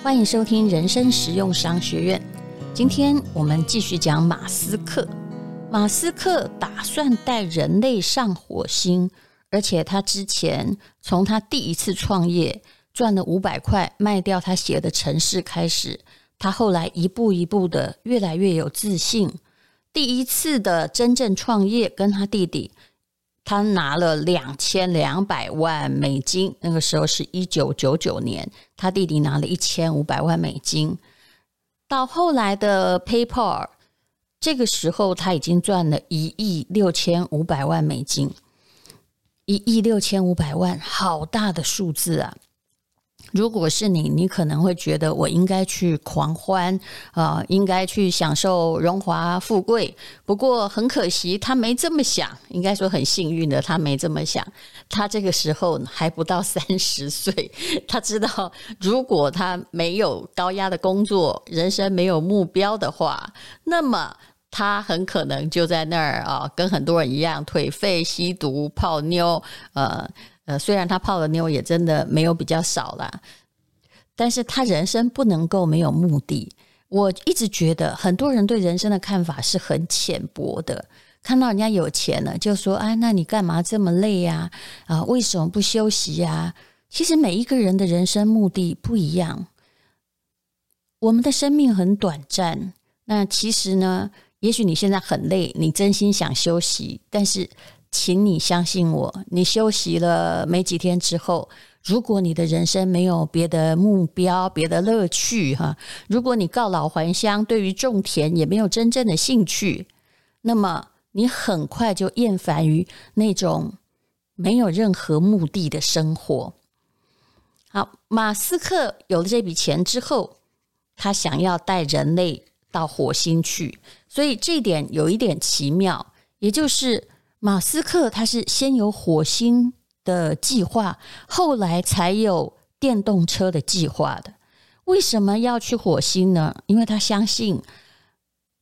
欢迎收听人生实用商学院。今天我们继续讲马斯克。马斯克打算带人类上火星，而且他之前从他第一次创业赚了五百块卖掉他写的城市开始，他后来一步一步的越来越有自信。第一次的真正创业，跟他弟弟。他拿了两千两百万美金，那个时候是一九九九年，他弟弟拿了一千五百万美金。到后来的 PayPal，这个时候他已经赚了一亿六千五百万美金，一亿六千五百万，好大的数字啊！如果是你，你可能会觉得我应该去狂欢啊、应该去享受荣华富贵。不过很可惜，他没这么想。应该说很幸运的，他没这么想。他这个时候还不到三十岁，他知道如果他没有高压的工作，人生没有目标的话，那么他很可能就在那儿啊，跟很多人一样颓废、吸毒、泡妞，呃。呃，虽然他泡的妞也真的没有比较少啦，但是他人生不能够没有目的。我一直觉得很多人对人生的看法是很浅薄的，看到人家有钱了，就说：“哎，那你干嘛这么累呀？啊，为什么不休息呀？”其实每一个人的人生目的不一样。我们的生命很短暂，那其实呢，也许你现在很累，你真心想休息，但是。请你相信我，你休息了没几天之后，如果你的人生没有别的目标、别的乐趣，哈，如果你告老还乡，对于种田也没有真正的兴趣，那么你很快就厌烦于那种没有任何目的的生活。好，马斯克有了这笔钱之后，他想要带人类到火星去，所以这一点有一点奇妙，也就是。马斯克他是先有火星的计划，后来才有电动车的计划的。为什么要去火星呢？因为他相信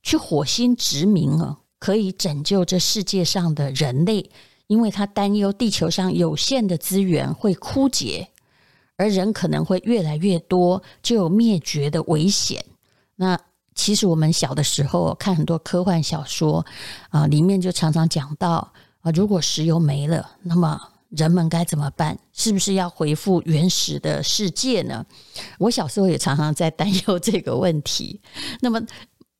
去火星殖民啊，可以拯救这世界上的人类。因为他担忧地球上有限的资源会枯竭，而人可能会越来越多，就有灭绝的危险。那其实我们小的时候看很多科幻小说啊，里面就常常讲到啊，如果石油没了，那么人们该怎么办？是不是要恢复原始的世界呢？我小时候也常常在担忧这个问题。那么，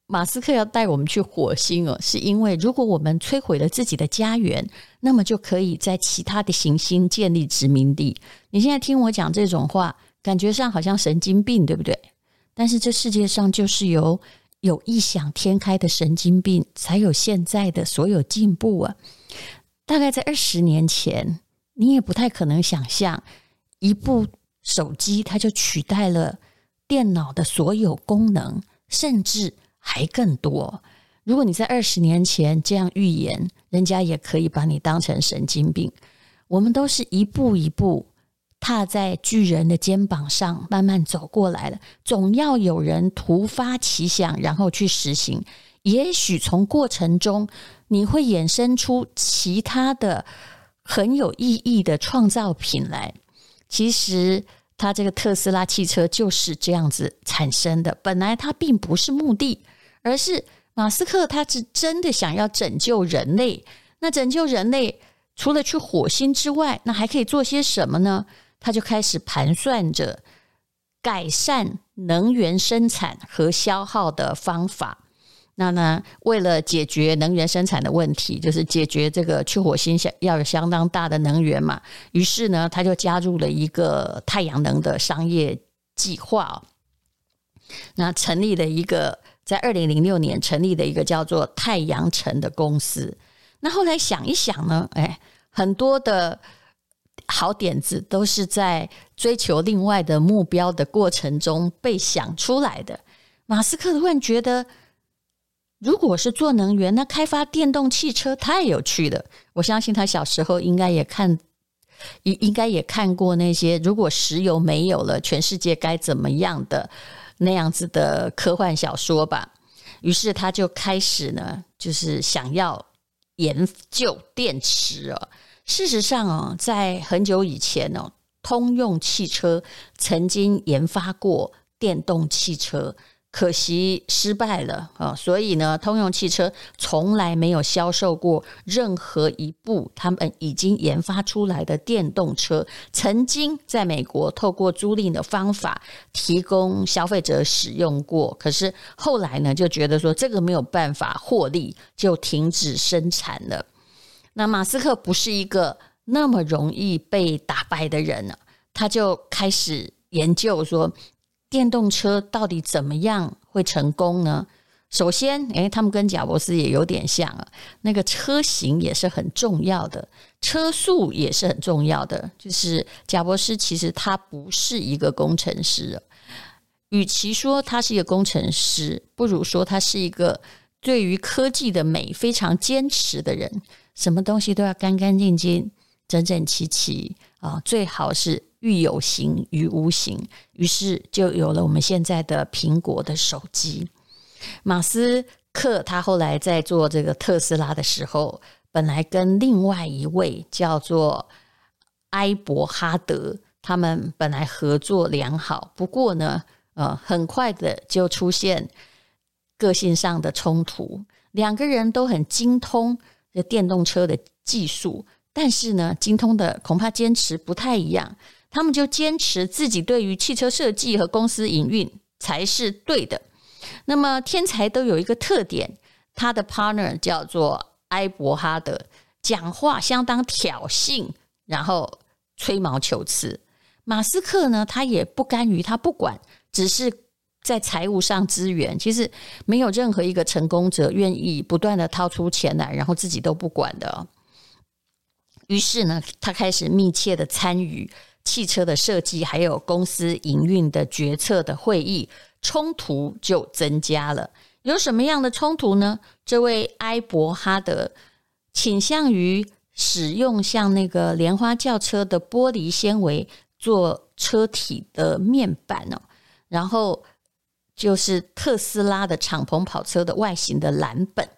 马斯克要带我们去火星哦，是因为如果我们摧毁了自己的家园，那么就可以在其他的行星建立殖民地。你现在听我讲这种话，感觉上好像神经病，对不对？但是这世界上就是由有异想天开的神经病，才有现在的所有进步啊！大概在二十年前，你也不太可能想象，一部手机它就取代了电脑的所有功能，甚至还更多。如果你在二十年前这样预言，人家也可以把你当成神经病。我们都是一步一步。踏在巨人的肩膀上慢慢走过来了，总要有人突发奇想，然后去实行。也许从过程中你会衍生出其他的很有意义的创造品来。其实，他这个特斯拉汽车就是这样子产生的。本来它并不是目的，而是马斯克他是真的想要拯救人类。那拯救人类，除了去火星之外，那还可以做些什么呢？他就开始盘算着改善能源生产和消耗的方法。那呢，为了解决能源生产的问题，就是解决这个去火星要有相当大的能源嘛。于是呢，他就加入了一个太阳能的商业计划。那成立了一个，在二零零六年成立的一个叫做太阳城的公司。那后来想一想呢，哎，很多的。好点子都是在追求另外的目标的过程中被想出来的。马斯克突然觉得，如果是做能源，那开发电动汽车太有趣了。我相信他小时候应该也看，应应该也看过那些如果石油没有了，全世界该怎么样的那样子的科幻小说吧。于是他就开始呢，就是想要研究电池哦。事实上哦，在很久以前哦，通用汽车曾经研发过电动汽车。可惜失败了啊！所以呢，通用汽车从来没有销售过任何一部他们已经研发出来的电动车。曾经在美国透过租赁的方法提供消费者使用过，可是后来呢，就觉得说这个没有办法获利，就停止生产了。那马斯克不是一个那么容易被打败的人呢，他就开始研究说。电动车到底怎么样会成功呢？首先，诶，他们跟贾伯斯也有点像啊。那个车型也是很重要的，车速也是很重要的。就是贾伯斯其实他不是一个工程师，与其说他是一个工程师，不如说他是一个对于科技的美非常坚持的人。什么东西都要干干净净、整整齐齐啊，最好是。欲有形于无形，于是就有了我们现在的苹果的手机。马斯克他后来在做这个特斯拉的时候，本来跟另外一位叫做埃伯哈德，他们本来合作良好，不过呢，呃，很快的就出现个性上的冲突。两个人都很精通这电动车的技术，但是呢，精通的恐怕坚持不太一样。他们就坚持自己对于汽车设计和公司营运才是对的。那么天才都有一个特点，他的 partner 叫做埃伯哈德，讲话相当挑衅，然后吹毛求疵。马斯克呢，他也不甘于他不管，只是在财务上支援。其实没有任何一个成功者愿意不断的掏出钱来，然后自己都不管的。于是呢，他开始密切的参与。汽车的设计，还有公司营运的决策的会议，冲突就增加了。有什么样的冲突呢？这位埃伯哈德倾向于使用像那个莲花轿车的玻璃纤维做车体的面板哦，然后就是特斯拉的敞篷跑车的外形的蓝本。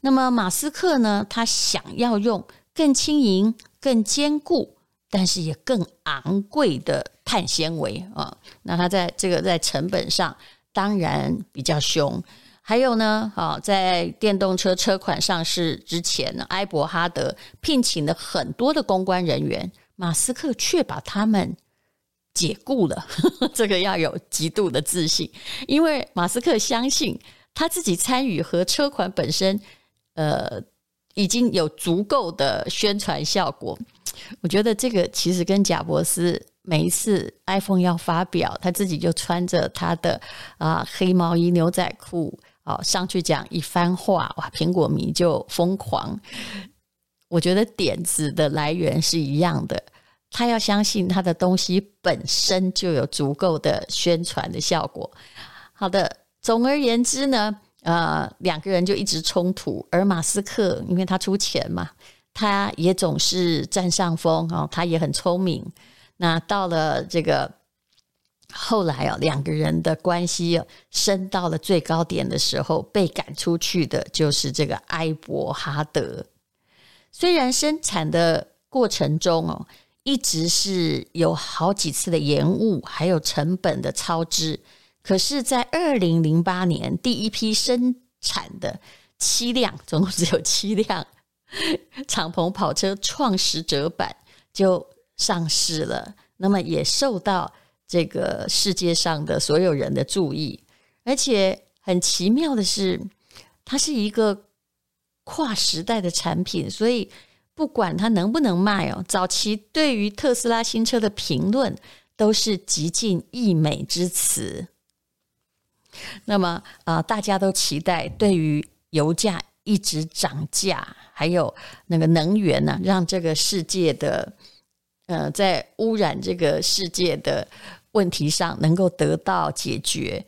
那么马斯克呢，他想要用更轻盈、更坚固。但是也更昂贵的碳纤维啊，那他在这个在成本上当然比较凶。还有呢，啊，在电动车车款上市之前呢，埃伯哈德聘请了很多的公关人员，马斯克却把他们解雇了。这个要有极度的自信，因为马斯克相信他自己参与和车款本身，呃，已经有足够的宣传效果。我觉得这个其实跟贾伯斯每一次 iPhone 要发表，他自己就穿着他的啊黑毛衣牛仔裤啊上去讲一番话，哇，苹果迷就疯狂。我觉得点子的来源是一样的，他要相信他的东西本身就有足够的宣传的效果。好的，总而言之呢，呃，两个人就一直冲突，而马斯克因为他出钱嘛。他也总是占上风哦，他也很聪明。那到了这个后来啊，两个人的关系升到了最高点的时候，被赶出去的就是这个埃伯哈德。虽然生产的过程中哦，一直是有好几次的延误，还有成本的超支，可是，在二零零八年第一批生产的七辆，总共只有七辆。敞篷跑车创始者版就上市了，那么也受到这个世界上的所有人的注意，而且很奇妙的是，它是一个跨时代的产品，所以不管它能不能卖哦，早期对于特斯拉新车的评论都是极尽溢美之词。那么啊、大家都期待对于油价。一直涨价，还有那个能源呢、让这个世界的呃，在污染这个世界的问题上能够得到解决。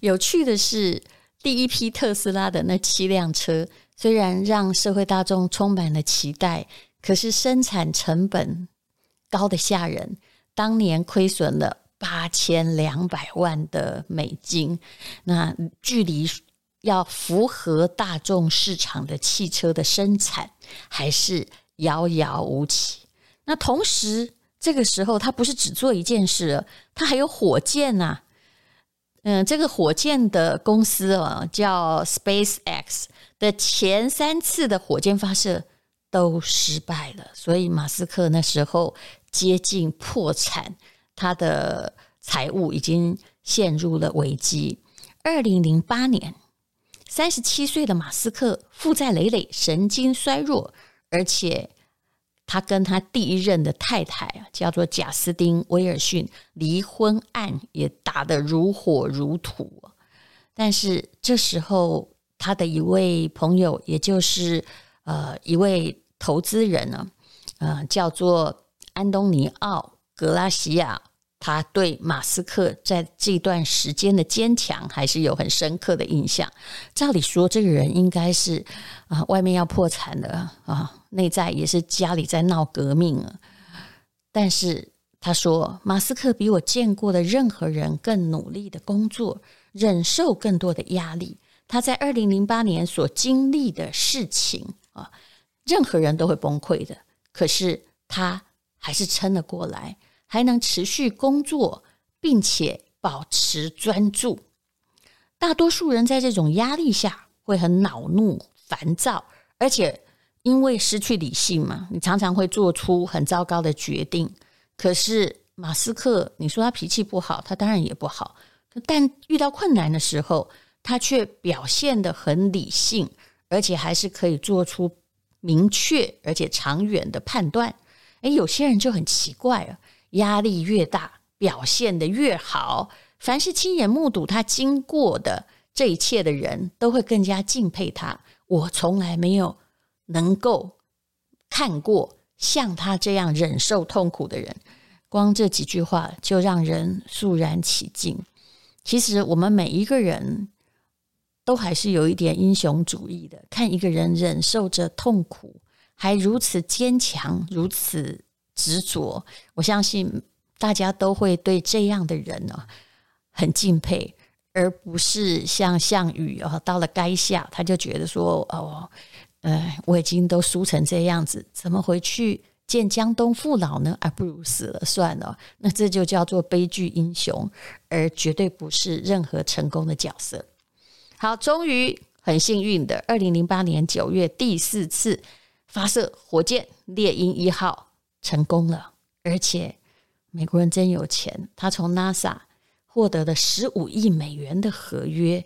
有趣的是，第一批特斯拉的那七辆车，虽然让社会大众充满了期待，可是生产成本高得吓人，当年亏损了八千两百万的美金，那距离。要符合大众市场的汽车的生产，还是遥遥无期。那同时，这个时候他不是只做一件事，他还有火箭呐、嗯，这个火箭的公司啊，叫 SpaceX 的前三次的火箭发射都失败了，所以马斯克那时候接近破产，他的财务已经陷入了危机。二零零八年，三十七岁的马斯克负债累累，神经衰弱，而且。他跟他第一任的太太啊，叫做贾斯汀·威尔逊，离婚案也打得如火如荼。但是这时候，他的一位朋友，也就是呃一位投资人呢，呃，叫做安东尼奥·格拉西亚。他对马斯克在这段时间的坚强还是有很深刻的印象。照理说，这个人应该是啊，外面要破产了啊，内在也是家里在闹革命了。但是他说，马斯克比我见过的任何人更努力的工作，忍受更多的压力。他在二零零八年所经历的事情啊，任何人都会崩溃的，可是他还是撑了过来。还能持续工作，并且保持专注。大多数人在这种压力下会很恼怒、烦躁，而且因为失去理性嘛，你常常会做出很糟糕的决定。可是马斯克，你说他脾气不好，他当然也不好，但遇到困难的时候，他却表现得很理性，而且还是可以做出明确而且长远的判断。诶，有些人就很奇怪啊。压力越大，表现得越好。凡是亲眼目睹他经过的这一切的人，都会更加敬佩他。我从来没有能够看过像他这样忍受痛苦的人。光这几句话就让人肃然起敬。其实我们每一个人都还是有一点英雄主义的。看一个人忍受着痛苦，还如此坚强，如此。执着，我相信大家都会对这样的人呢很敬佩，而不是像项羽啊，到了垓下他就觉得说哦，哎，我已经都输成这样子，怎么回去见江东父老呢？而不如死了算了。那这就叫做悲剧英雄，而绝对不是任何成功的角色。好，终于很幸运的，二零零八年九月第四次发射火箭猎鹰一号。成功了，而且美国人真有钱，他从 NASA 获得了十五亿美元的合约，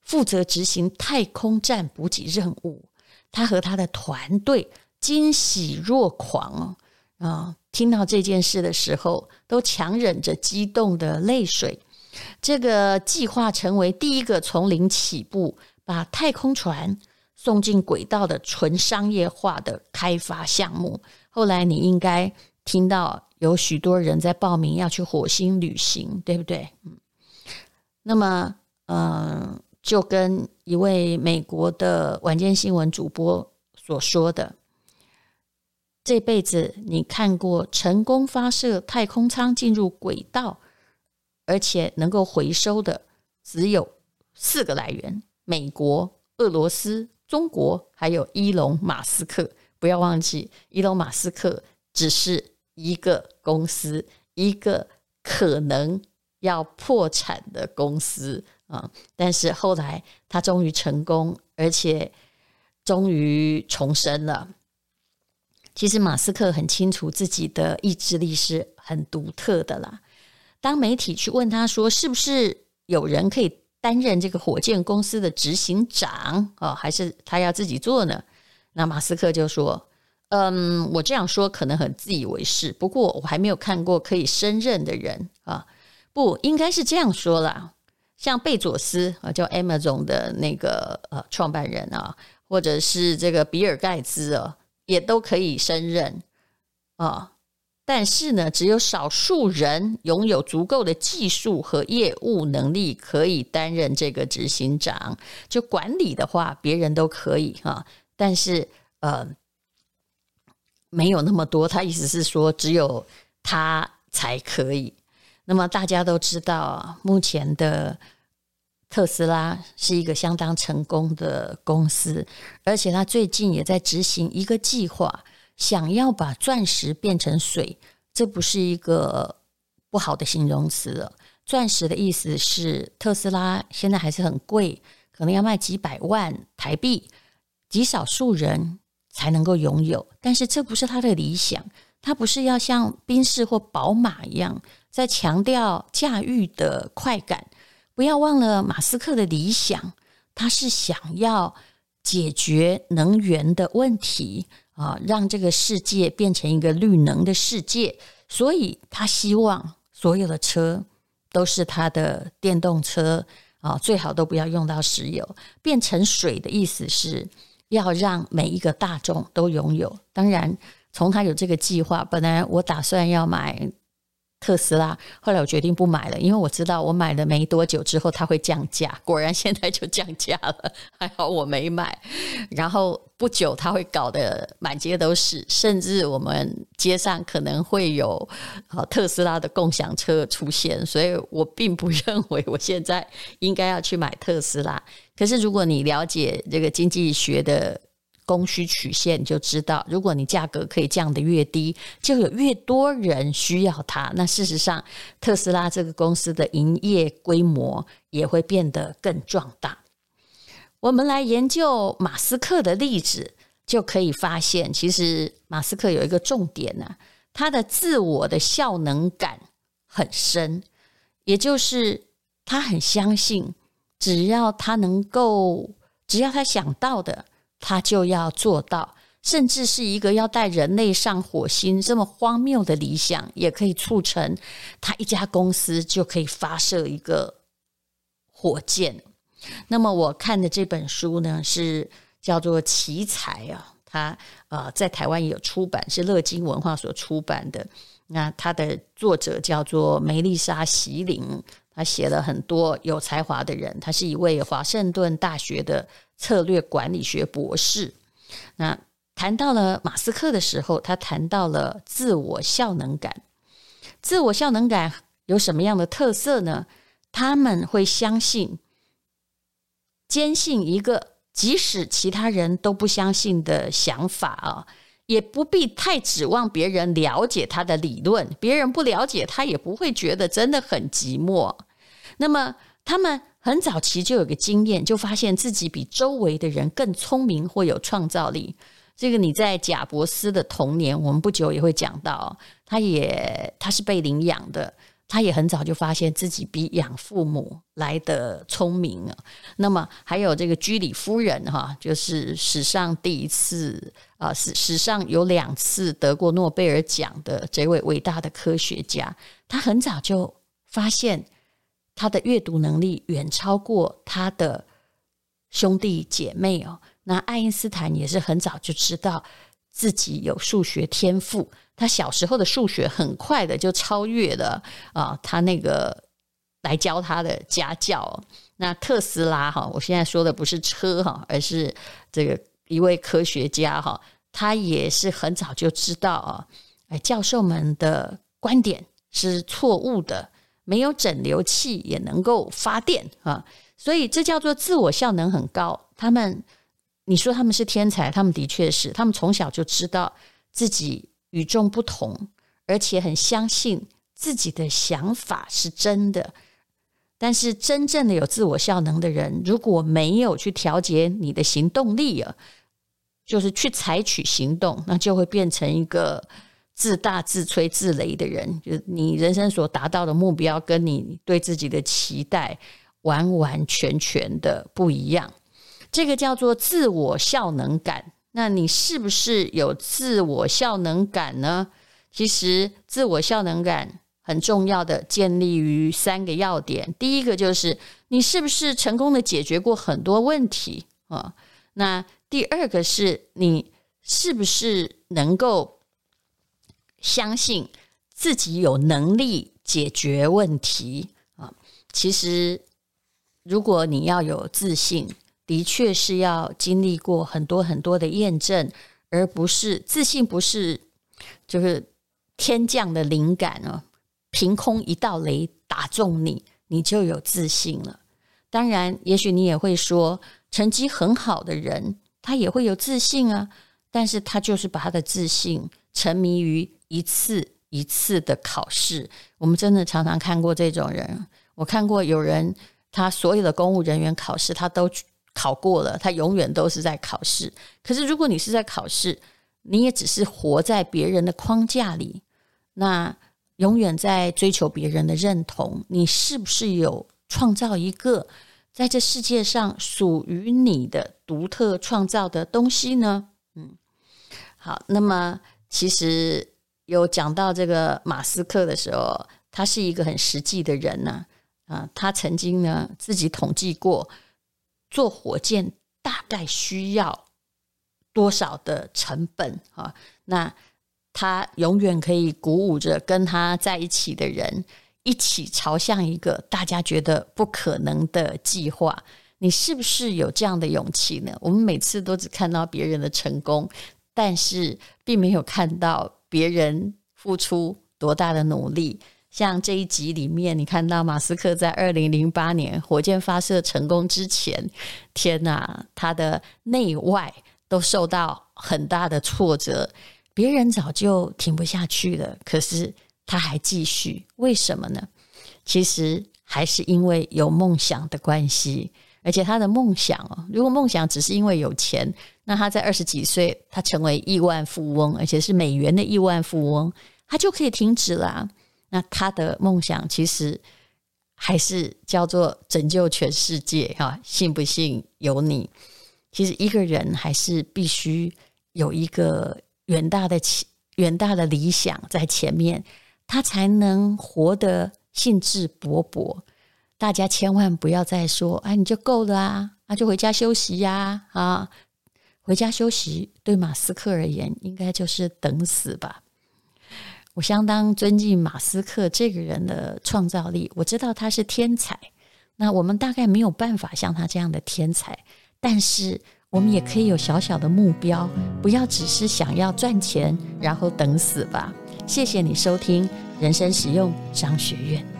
负责执行太空站补给任务。他和他的团队惊喜若狂啊！听到这件事的时候，都强忍着激动的泪水。这个计划成为第一个从零起步，把太空船送进轨道的纯商业化的开发项目。后来你应该听到有许多人在报名要去火星旅行，对不对？那么，嗯，就跟一位美国的晚间新闻主播所说的，这辈子你看过成功发射太空舱进入轨道，而且能够回收的，只有四个来源：美国、俄罗斯、中国，还有伊隆马斯克。不要忘记，伊隆马斯克只是一个公司，一个可能要破产的公司啊！但是后来他终于成功，而且终于重生了。其实马斯克很清楚自己的意志力是很独特的啦。当媒体去问他说：“是不是有人可以担任这个火箭公司的执行长啊？还是他要自己做呢？”那马斯克就说：“嗯，我这样说可能很自以为是，不过我还没有看过可以升任的人啊。不应该是这样说啦，像贝佐斯啊，叫 Amazon 的那个呃创办人啊，或者是这个比尔盖茨啊，也都可以升任啊。但是呢，只有少数人拥有足够的技术和业务能力，可以担任这个执行长。就管理的话，别人都可以哈。”但是，呃，没有那么多。他意思是说，只有他才可以。那么大家都知道，目前的特斯拉是一个相当成功的公司，而且他最近也在执行一个计划，想要把钻石变成水。这不是一个不好的形容词了。钻石的意思是特斯拉现在还是很贵，可能要卖几百万台币，极少数人才能够拥有。但是这不是他的理想，他不是要像宾士或宝马一样在强调驾驭的快感。不要忘了马斯克的理想，他是想要解决能源的问题啊，让这个世界变成一个绿能的世界。所以他希望所有的车。都是他的电动车啊，最好都不要用到石油。变成水的意思是要让每一个大众都拥有。当然，从他有这个计划，本来我打算要买。特斯拉，后来我决定不买了，因为我知道我买了没多久之后它会降价，果然现在就降价了，还好我没买。然后不久它会搞得满街都是，甚至我们街上可能会有特斯拉的共享车出现，所以我并不 认为我现在应该要去买特斯拉。可是如果你了解这个经济学的，供需曲线就知道，如果你价格可以降得越低，就有越多人需要它。那事实上，特斯拉这个公司的营业规模也会变得更壮大。我们来研究马斯克的例子，就可以发现，其实马斯克有一个重点呢、他的自我的效能感很深，也就是他很相信，只要他能够，只要他想到的。他就要做到，甚至是一个要带人类上火星这么荒谬的理想，也可以促成他一家公司就可以发射一个火箭。那么我看的这本书呢，是叫做《奇才》啊，他呃在台湾也有出版，是乐金文化所出版的。那他的作者叫做梅丽莎·席琳，他写了很多有才华的人，他是一位华盛顿大学的。策略管理学博士，那谈到了马斯克的时候，他谈到了自我效能感。自我效能感有什么样的特色呢？他们会相信、坚信一个即使其他人都不相信的想法啊，也不必太指望别人了解他的理论，别人不了解他也不会觉得真的很寂寞。那么他们。很早期就有个经验，就发现自己比周围的人更聪明或有创造力。这个你在贾伯斯的童年，我们不久也会讲到。他也他是被领养的，他也很早就发现自己比养父母来得聪明。那么还有这个居里夫人哈，就是史上第一次啊，史史上有两次得过诺贝尔奖的这位伟大的科学家，他很早就发现。他的阅读能力远超过他的兄弟姐妹哦。那爱因斯坦也是很早就知道自己有数学天赋，他小时候的数学很快的就超越了啊，他那个来教他的家教。那特斯拉哈，我现在说的不是车哈，而是这个一位科学家哈，他也是很早就知道啊，哎，教授们的观点是错误的。没有整流器也能够发电啊，所以这叫做自我效能很高。他们，你说他们是天才，他们的确是，他们从小就知道自己与众不同，而且很相信自己的想法是真的。但是，真正的有自我效能的人，如果没有去调节你的行动力啊，就是去采取行动，那就会变成一个。自大、自吹自擂的人，就是你人生所达到的目标，跟你对自己的期待完完全全的不一样。这个叫做自我效能感。那你是不是有自我效能感呢？其实，自我效能感很重要的建立于三个要点。第一个就是你是不是成功的解决过很多问题啊？那第二个是你是不是能够相信自己有能力解决问题啊！其实，如果你要有自信，的确是要经历过很多很多的验证，而不是自信不是就是天降的灵感啊！凭空一道雷打中你，你就有自信了。当然，也许你也会说，成绩很好的人他也会有自信啊，但是他就是把他的自信沉迷于。一次一次的考试。我们真的常常看过这种人。我看过有人，他所有的公务人员考试他都考过了，他永远都是在考试。可是如果你是在考试，你也只是活在别人的框架里，那永远在追求别人的认同。你是不是有创造一个在这世界上属于你的独特创造的东西呢？嗯，好，那么其实有讲到这个马斯克的时候，他是一个很实际的人呢。啊，他曾经呢自己统计过，做火箭大概需要多少的成本啊？那他永远可以鼓舞着跟他在一起的人，一起朝向一个大家觉得不可能的计划。你是不是有这样的勇气呢？我们每次都只看到别人的成功，但是并没有看到别人付出多大的努力。像这一集里面，你看到马斯克在二零零八年火箭发射成功之前，天哪，他的内外都受到很大的挫折，别人早就停不下去了，可是他还继续，为什么呢？其实还是因为有梦想的关系，而且他的梦想哦，如果梦想只是因为有钱，那他在二十几岁，他成为亿万富翁，而且是美元的亿万富翁，他就可以停止了啊。那他的梦想其实还是叫做拯救全世界哈，信不信由你。其实一个人还是必须有一个远大的远大的理想在前面，他才能活得兴致勃勃。大家千万不要再说，哎，你就够了啊，那就回家休息呀，啊，回家休息对马斯克而言，应该就是等死吧。我相当尊敬马斯克这个人的创造力，我知道他是天才。那我们大概没有办法像他这样的天才，但是我们也可以有小小的目标，不要只是想要赚钱，然后等死吧。谢谢你收听人生实用商学院。